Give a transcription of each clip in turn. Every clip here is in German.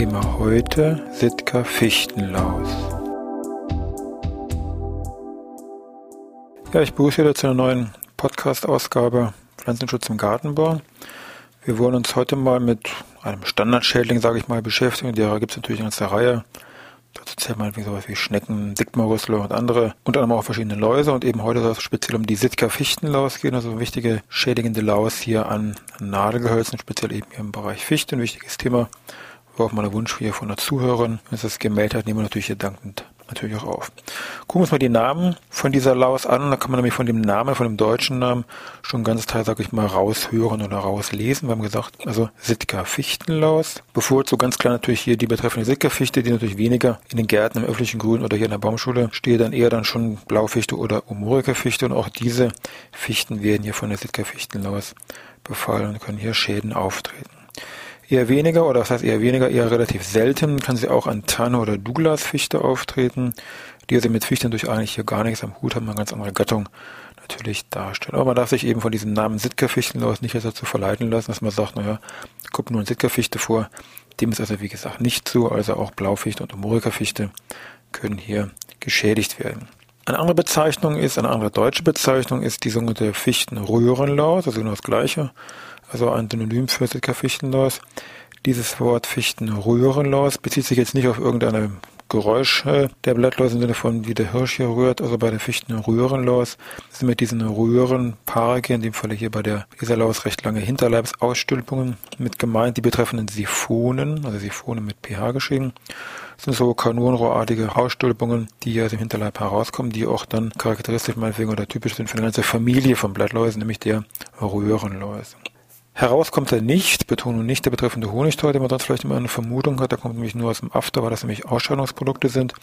Thema heute Sitka Fichtenlaus. Ja, ich begrüße wieder zu einer neuen Podcast-Ausgabe Pflanzenschutz im Gartenbau. Wir wollen uns heute mal mit einem Standardschädling, sage ich mal, beschäftigen. Derer gibt es natürlich eine ganze Reihe. Dazu wir wie sowas wie Schnecken, Dickmaurüssler und andere, unter anderem auch verschiedene Läuse. Und eben heute soll es speziell um die Sitka-Fichtenlaus gehen, also wichtige schädigende Laus hier an, Nadelgehölzen, speziell eben hier im Bereich Fichten. Ein wichtiges Thema war auch mal der Wunsch hier von der Zuhörerin. Wenn es das gemeldet hat, nehmen wir natürlich hier dankend natürlich auch auf. Gucken wir uns mal die Namen von dieser Laus an. Da kann man nämlich von dem Namen, von dem deutschen Namen, schon ganz Teil, sag ich mal, raushören oder rauslesen. Wir haben gesagt, also Sitka Fichtenlaus. Bevor so ganz klar natürlich hier die betreffende Sitka Fichte, die natürlich weniger in den Gärten im öffentlichen Grün oder hier in der Baumschule steht, dann eher dann schon Blaufichte oder Umorica Fichte. Und auch diese Fichten werden hier von der Sitka Fichtenlaus befallen und können hier Schäden auftreten. Eher weniger, oder das heißt eher weniger, eher relativ selten kann sie auch an Tanne oder Douglas-Fichte auftreten, die also mit Fichten durch eigentlich hier gar nichts am Hut haben, eine ganz andere Gattung natürlich darstellen. Aber man darf sich eben von diesem Namen Sitka-Fichtenlaus nicht dazu verleiten lassen, dass man sagt, naja, guck nur ein Sitka-Fichte vor. Dem ist also wie gesagt nicht so, also auch Blaufichte und Umorica-Fichte können hier geschädigt werden. Eine andere Bezeichnung ist, eine andere deutsche Bezeichnung ist die sogenannte Fichtenröhrenlaus, also genau das gleiche also ein Synonym für Sitka-Fichtenlaus. Dieses Wort Fichtenröhrenlaus bezieht sich jetzt nicht auf irgendeine Geräusche der Blattlaus im Sinne von, wie der Hirsch hier rührt, also bei der Fichtenröhrenlaus sind mit diesen Röhrenpaare, in dem Falle hier bei der dieser Laus recht lange Hinterleibsausstülpungen mit gemeint, die betreffenden Siphonen, also Siphonen mit pH geschrieben, sind so kanonenrohrartige Ausstülpungen, die aus dem Hinterleib herauskommen, die auch dann charakteristisch meinetwegen oder typisch sind für eine ganze Familie von Blattläusen, nämlich der Röhrenläuse. Heraus kommt er nicht, Betonung nicht der betreffende Honigtau, den man sonst vielleicht immer eine Vermutung hat, der kommt nämlich nur aus dem After, weil das nämlich Ausscheidungsprodukte sind,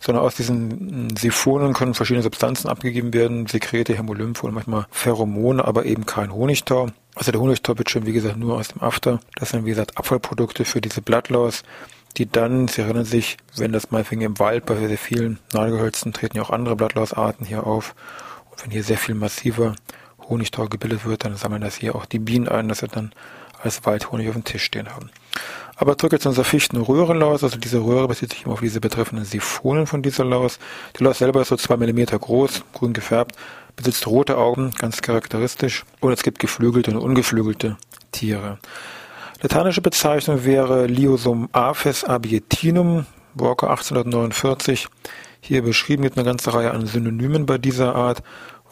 sondern aus diesen Siphonen können verschiedene Substanzen abgegeben werden, Sekrete, Hämolymphe und manchmal Pheromone, aber eben kein Honigtau. Also der Honigtau wird schon, wie gesagt, nur aus dem After. Das sind, wie gesagt, Abfallprodukte für diese Blattlaus, die dann, Sie erinnern sich, wenn das mal im Wald bei sehr vielen Nadelgehölzen treten ja auch andere Blattlausarten hier auf. Und wenn hier sehr viel massiver Honigtau gebildet wird, dann sammeln das hier auch die Bienen ein, dass sie dann als Waldhonig auf dem Tisch stehen haben. Aber zurück jetzt zu unserer Fichtenröhrenlaus. Also diese Röhre bezieht sich immer auf diese betreffenden Siphonen von dieser Laus. Die Laus selber ist so zwei Millimeter groß, grün gefärbt, besitzt rote Augen, ganz charakteristisch. Und es gibt geflügelte und ungeflügelte Tiere. Lateinische Bezeichnung wäre Liosum aphes abietinum, Walker 1849. Hier beschrieben mit einer ganzen Reihe an Synonymen bei dieser Art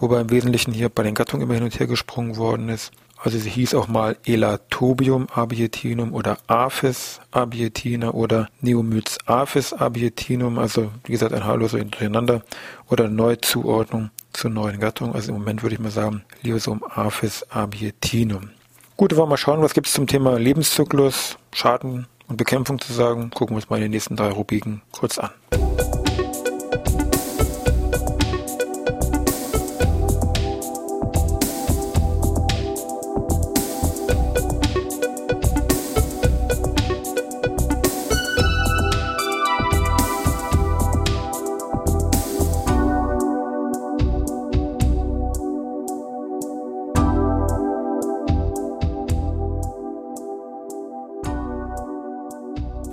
wobei im Wesentlichen hier bei den Gattungen immer hin und her gesprungen worden ist. Also sie hieß auch mal Elatobium abietinum oder Apis abietina oder Neomyz apis abietinum, also wie gesagt ein Haarloser durcheinander oder Neuzuordnung zur neuen Gattung. Also im Moment würde ich mal sagen Liosum apis abietinum. Gut, wollen wir mal schauen, was gibt es zum Thema Lebenszyklus, Schaden und Bekämpfung zu sagen. Gucken wir uns mal in den nächsten drei Rubriken kurz an.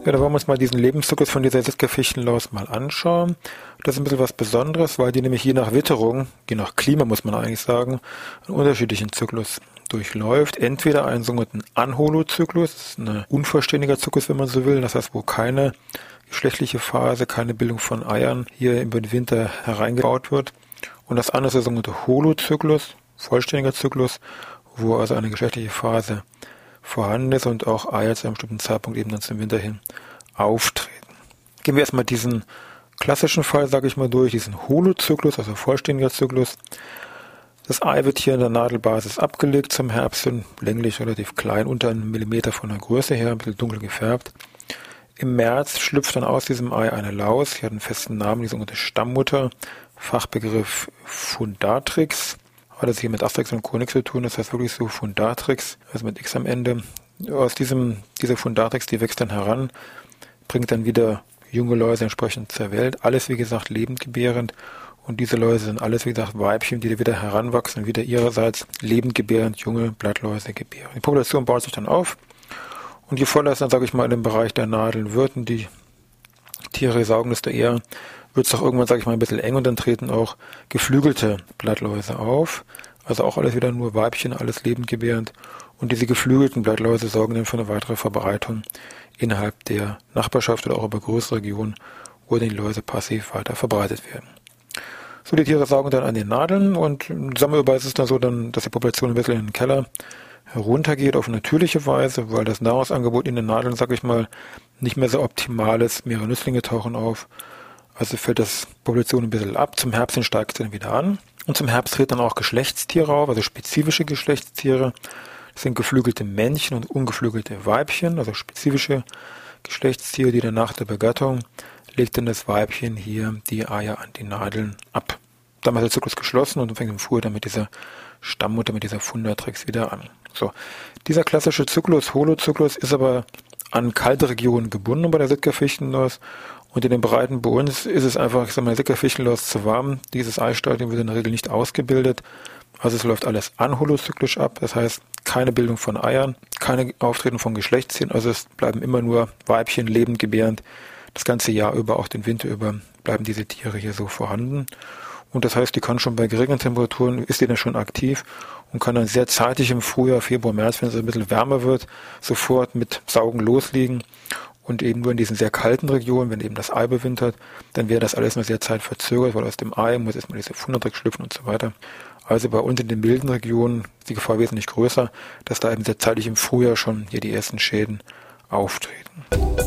Ja, da wollen wir uns mal diesen Lebenszyklus von dieser Sitzgefichtenlaus mal anschauen. Das ist ein bisschen was Besonderes, weil die nämlich je nach Witterung, je nach Klima muss man eigentlich sagen, einen unterschiedlichen Zyklus durchläuft. Entweder einen sogenannten Anholozyklus, ein unvollständiger Zyklus, wenn man so will, das heißt, wo keine geschlechtliche Phase, keine Bildung von Eiern hier über den Winter hereingebaut wird. Und das andere ist der sogenannte Holozyklus, vollständiger Zyklus, wo also eine geschlechtliche Phase vorhanden ist und auch Eier zu einem bestimmten Zeitpunkt eben dann zum Winter hin auftreten. Gehen wir erstmal diesen klassischen Fall, sage ich mal, durch, diesen Holozyklus, also vollständiger Zyklus. Das Ei wird hier in der Nadelbasis abgelegt zum Herbst hin, länglich relativ klein, unter einem Millimeter von der Größe her, ein bisschen dunkel gefärbt. Im März schlüpft dann aus diesem Ei eine Laus. Sie hat einen festen Namen, die sogenannte Stammmutter. Fachbegriff Fundatrix. Hat es hier mit Asterix und Chronix zu tun, das heißt wirklich so Fundatrix, also mit X am Ende. Aus diesem, dieser Fundatrix, die wächst dann heran, bringt dann wieder junge Läuse entsprechend zur Welt. Alles, wie gesagt, lebendgebärend. Und diese Läuse sind alles, wie gesagt, Weibchen, die wieder heranwachsen wieder ihrerseits lebendgebärend junge Blattläuse gebären. Die Population baut sich dann auf. Und je voller es dann, sage ich mal, in dem Bereich der Nadeln wird die Tiere saugen, desto eher wird es auch irgendwann, sage ich mal, ein bisschen eng und dann treten auch geflügelte Blattläuse auf. Also auch alles wieder nur Weibchen, alles lebendgebärend. Und diese geflügelten Blattläuse sorgen dann für eine weitere Verbreitung innerhalb der Nachbarschaft oder auch über größere Regionen, wo die Läuse passiv weiter verbreitet werden. So, die Tiere saugen dann an den Nadeln und sammelbar ist es dann so, dann, dass die Population ein bisschen in den Keller heruntergeht auf natürliche Weise, weil das Nahrungsangebot in den Nadeln, sag ich mal, nicht mehr so optimal ist. Mehrere Nüsslinge tauchen auf. Also fällt das Population ein bisschen ab. Zum Herbst steigt es dann wieder an. Und zum Herbst treten dann auch Geschlechtstiere auf, also spezifische Geschlechtstiere. Das sind geflügelte Männchen und ungeflügelte Weibchen, also spezifische Geschlechtstiere, die dann nach der Begattung legt dann das Weibchen hier die Eier an die Nadeln ab. Dann ist der Zyklus geschlossen und fängt im Frühjahr dann mit dieser Stammmutter, mit dieser Fundatrix wieder an. So. Dieser klassische Zyklus, Holozyklus, ist aber an kalte Regionen gebunden bei der Sitka-Fichtenlaus. Und in den Breiten bei uns ist es einfach, ich sag mal, Sitka-Fichtenlaus zu warm. Dieses Eistadium wird in der Regel nicht ausgebildet. Also es läuft alles anholozyklisch ab, das heißt keine Bildung von Eiern, keine Auftreten von Geschlechtstieren, also es bleiben immer nur Weibchen lebend gebärend. Das ganze Jahr über, auch den Winter über, bleiben diese Tiere hier so vorhanden. Und das heißt, die kann schon bei geringen Temperaturen, ist die dann schon aktiv und kann dann sehr zeitig im Frühjahr, Februar, März, wenn es ein bisschen wärmer wird, sofort mit Saugen loslegen. Und eben nur in diesen sehr kalten Regionen, wenn eben das Ei bewintert, dann wäre das alles nur sehr zeitverzögert, weil aus dem Ei muss erstmal diese Funderdreck schlüpfen und so weiter. Also bei uns in den milden Regionen ist die Gefahr wesentlich größer, dass da eben sehr zeitig im Frühjahr schon hier die ersten Schäden auftreten.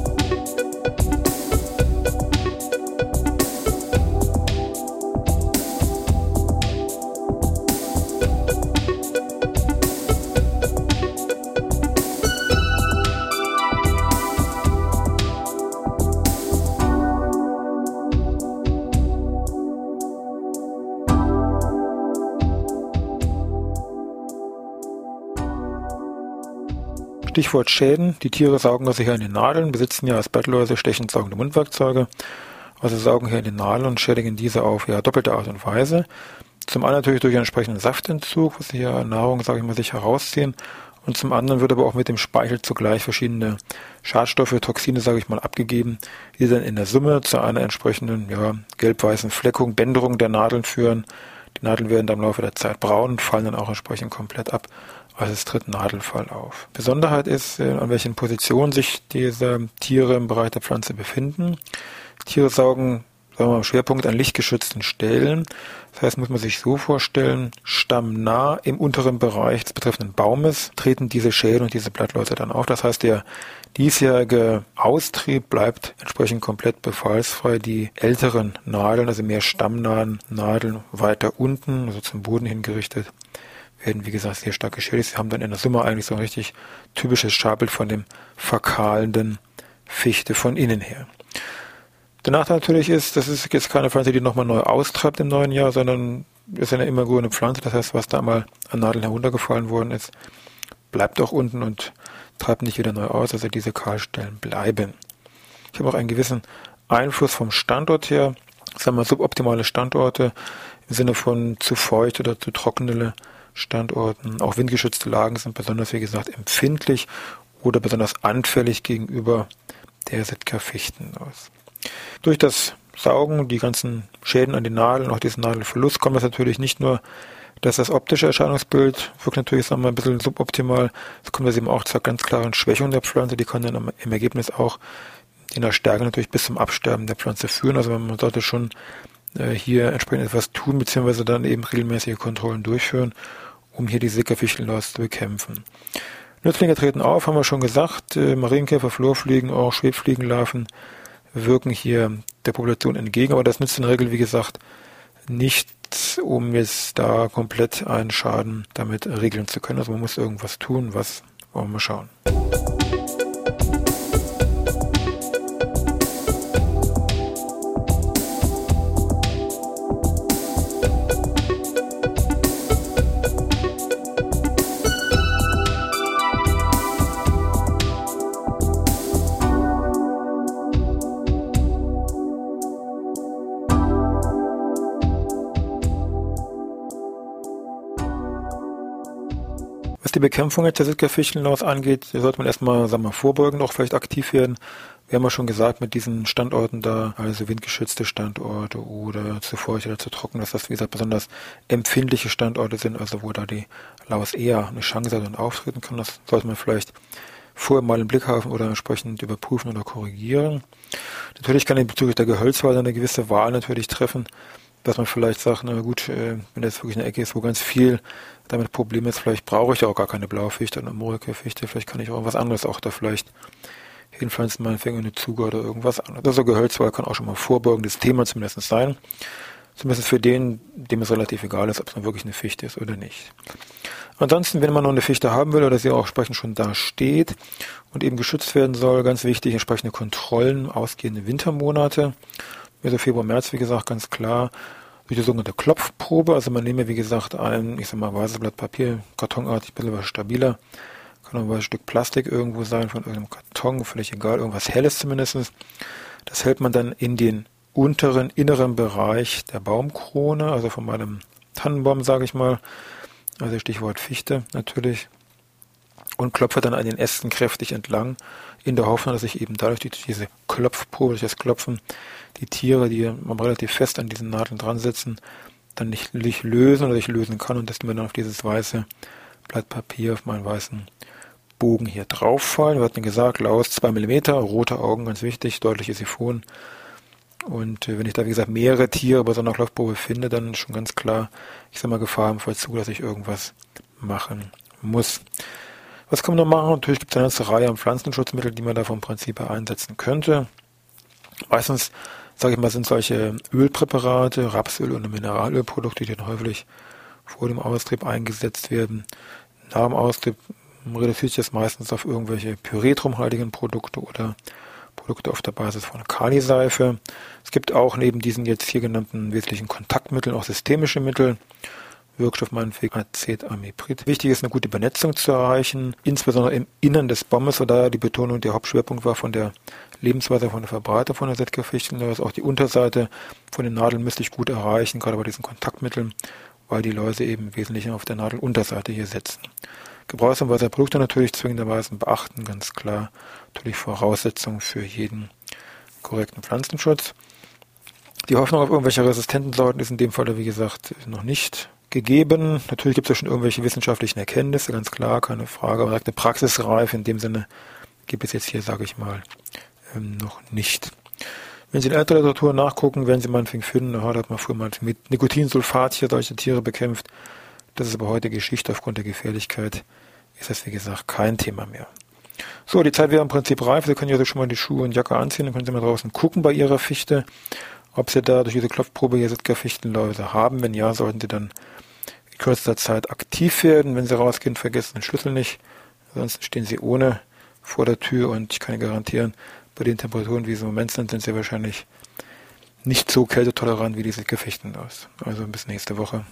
Stichwort Schäden. Die Tiere saugen also hier an den Nadeln, besitzen ja als Bettläuse stechend saugende Mundwerkzeuge. Also saugen hier an den Nadeln und schädigen diese auf ja doppelte Art und Weise. Zum einen natürlich durch einen entsprechenden Saftentzug, was sie hier Nahrung, sage ich mal, sich herausziehen. Und zum anderen wird aber auch mit dem Speichel zugleich verschiedene Schadstoffe, Toxine, sage ich mal, abgegeben, die dann in der Summe zu einer entsprechenden ja, gelb-weißen Fleckung, Bänderung der Nadeln führen. Die Nadeln werden dann im Laufe der Zeit braun und fallen dann auch entsprechend komplett ab. Also es tritt Nadelfall auf. Besonderheit ist, äh, an welchen Positionen sich diese Tiere im Bereich der Pflanze befinden. Tiere saugen sagen wir mal, Schwerpunkt an lichtgeschützten Stellen. Das heißt, muss man sich so vorstellen, stammnah im unteren Bereich des betreffenden Baumes treten diese Schäden und diese Blattläuse dann auf. Das heißt, der diesjährige Austrieb bleibt entsprechend komplett befallsfrei. Die älteren Nadeln, also mehr stammnahen Nadeln weiter unten, also zum Boden hingerichtet, werden, wie gesagt, sehr stark geschädigt. Sie haben dann in der Summe eigentlich so ein richtig typisches Schabbild von dem verkahlenden Fichte von innen her. Der Nachteil natürlich ist, das ist jetzt keine Pflanze, die nochmal neu austreibt im neuen Jahr, sondern ist eine immer grüne Pflanze. Das heißt, was da mal an Nadeln heruntergefallen worden ist, bleibt auch unten und treibt nicht wieder neu aus. Also diese Kahlstellen bleiben. Ich habe auch einen gewissen Einfluss vom Standort her. Sagen wir suboptimale Standorte im Sinne von zu feucht oder zu trockene Standorten. Auch windgeschützte Lagen sind besonders, wie gesagt, empfindlich oder besonders anfällig gegenüber der Sitka-Fichtenlaus. Durch das Saugen, die ganzen Schäden an den Nadeln, auch diesen Nadelverlust, kommt es natürlich nicht nur, dass das optische Erscheinungsbild wirkt natürlich, sagen wir, ein bisschen suboptimal. Es kommt es eben auch zur ganz klaren Schwächung der Pflanze, die kann dann im Ergebnis auch in der Stärke natürlich bis zum Absterben der Pflanze führen. Also man sollte schon hier entsprechend etwas tun, beziehungsweise dann eben regelmäßige Kontrollen durchführen, um hier die Sickerfichtenlaus zu bekämpfen. Nützlinge treten auf, haben wir schon gesagt. Äh, Marienkäfer, Flurfliegen, auch Schwebfliegenlarven wirken hier der Population entgegen, aber das nützt in der Regel, wie gesagt, nicht, um jetzt da komplett einen Schaden damit regeln zu können. Also man muss irgendwas tun, was wollen wir schauen. Was die Bekämpfung der Sitka-Fichtenlaus angeht, sollte man erstmal, sagen wir vorbeugend auch vielleicht aktiv werden. Wir haben ja schon gesagt, mit diesen Standorten da, also windgeschützte Standorte oder zu feucht oder zu trocken, dass das, wie gesagt, besonders empfindliche Standorte sind, also wo da die Laus eher eine Chance hat und auftreten kann. Das sollte man vielleicht vorher mal im Blick haben oder entsprechend überprüfen oder korrigieren. Natürlich kann in bezüglich der Gehölzwahl eine gewisse Wahl natürlich treffen, dass man vielleicht sagt, na gut, äh, wenn das wirklich eine Ecke ist, wo ganz viel damit Probleme ist, vielleicht brauche ich ja auch gar keine Blaufichte oder Murike-Fichte, vielleicht kann ich auch was anderes auch da vielleicht hinpflanzen, meinetwegen eine Zuge oder irgendwas anderes. Also Gehölzwahl kann auch schon mal vorbeugendes Thema zumindest sein. Zumindest für den, dem es relativ egal ist, ob es dann wirklich eine Fichte ist oder nicht. Ansonsten, wenn man noch eine Fichte haben will oder sie auch entsprechend schon da steht und eben geschützt werden soll, ganz wichtig, entsprechende Kontrollen, ausgehende Wintermonate. Also Februar, März, wie gesagt, ganz klar durch die sogenannte Klopfprobe. Also man nehme, wie gesagt, ein, ich sag mal, weißes Blatt Papier, kartonartig, ein bisschen was stabiler, kann auch ein Stück Plastik irgendwo sein, von irgendeinem Karton, völlig egal, irgendwas Helles zumindest. Das hält man dann in den unteren, inneren Bereich der Baumkrone, also von meinem Tannenbaum, sage ich mal. Also Stichwort Fichte natürlich. Und klopfe dann an den Ästen kräftig entlang, in der Hoffnung, dass ich eben dadurch durch diese Klopfprobe, durch das Klopfen, die Tiere, die relativ fest an diesen Nadeln dran sitzen, dann nicht, nicht lösen oder ich lösen kann und dass mir dann auf dieses weiße Blatt Papier, auf meinen weißen Bogen hier drauf fallen. Wir hatten gesagt, Laus 2 mm, rote Augen, ganz wichtig, deutliche Siphon. Und äh, wenn ich da, wie gesagt, mehrere Tiere bei so einer Laufprobe finde, dann schon ganz klar, ich sag mal, Gefahr im Vollzug, dass ich irgendwas machen muss. Was kann man noch machen? Natürlich gibt es eine ganze Reihe an Pflanzenschutzmitteln, die man da vom Prinzip her einsetzen könnte. Meistens, sage ich mal, sind solche Ölpräparate, Rapsöl und Mineralölprodukte, die dann häufig vor dem Austrieb eingesetzt werden. Nach dem Austrieb reduziert sich das meistens auf irgendwelche pyretrumhaltigen Produkte oder Produkte auf der Basis von Kaliseife. Es gibt auch neben diesen jetzt hier genannten wesentlichen Kontaktmitteln auch systemische Mittel. Wirkstoff meinetwegen Acetamiprid. Wichtig ist, eine gute Benetzung zu erreichen, insbesondere im Innern des Baumes, da die Betonung der Hauptschwerpunkt war von der Lebensweise von der Verbreitung von der Sätkerfichtenläuse. Auch die Unterseite von den Nadeln müsste ich gut erreichen, gerade bei diesen Kontaktmitteln, weil die Läuse eben wesentlich auf der Nadelunterseite hier sitzen. Gebrauchsanweise der Produkte natürlich zwingenderweise beachten, ganz klar. Natürlich Voraussetzung für jeden korrekten Pflanzenschutz. Die Hoffnung auf irgendwelche resistenten Sorten ist in dem Fall, wie gesagt, noch nicht gegeben. Natürlich gibt es ja schon irgendwelche wissenschaftlichen Erkenntnisse, ganz klar, keine Frage. Aber eine Praxisreife in dem Sinne gibt es jetzt hier, sage ich mal, ähm, noch nicht. Wenn Sie in älterer Literatur nachgucken, werden Sie meinetwegen finden, da hat man früher mal mit Nikotinsulfat hier solche Tiere bekämpft. Das ist aber heute Geschichte aufgrund der Gefährlichkeit ist das, wie gesagt, kein Thema mehr. So, die Zeit wäre im Prinzip reif. Sie können ja also schon mal die Schuhe und Jacke anziehen, dann können Sie mal draußen gucken bei Ihrer Fichte, ob Sie da durch diese Klopfprobe hier Sitka-Fichtenläuse haben. Wenn ja, sollten Sie dann in kürzester Zeit aktiv werden. Wenn Sie rausgehen, vergessen den Schlüssel nicht. Ansonsten stehen Sie ohne vor der Tür und ich kann Ihnen garantieren, bei den Temperaturen, wie sie im Moment sind, sind Sie wahrscheinlich nicht so kältetolerant wie diese Gefechten aus. Also bis nächste Woche.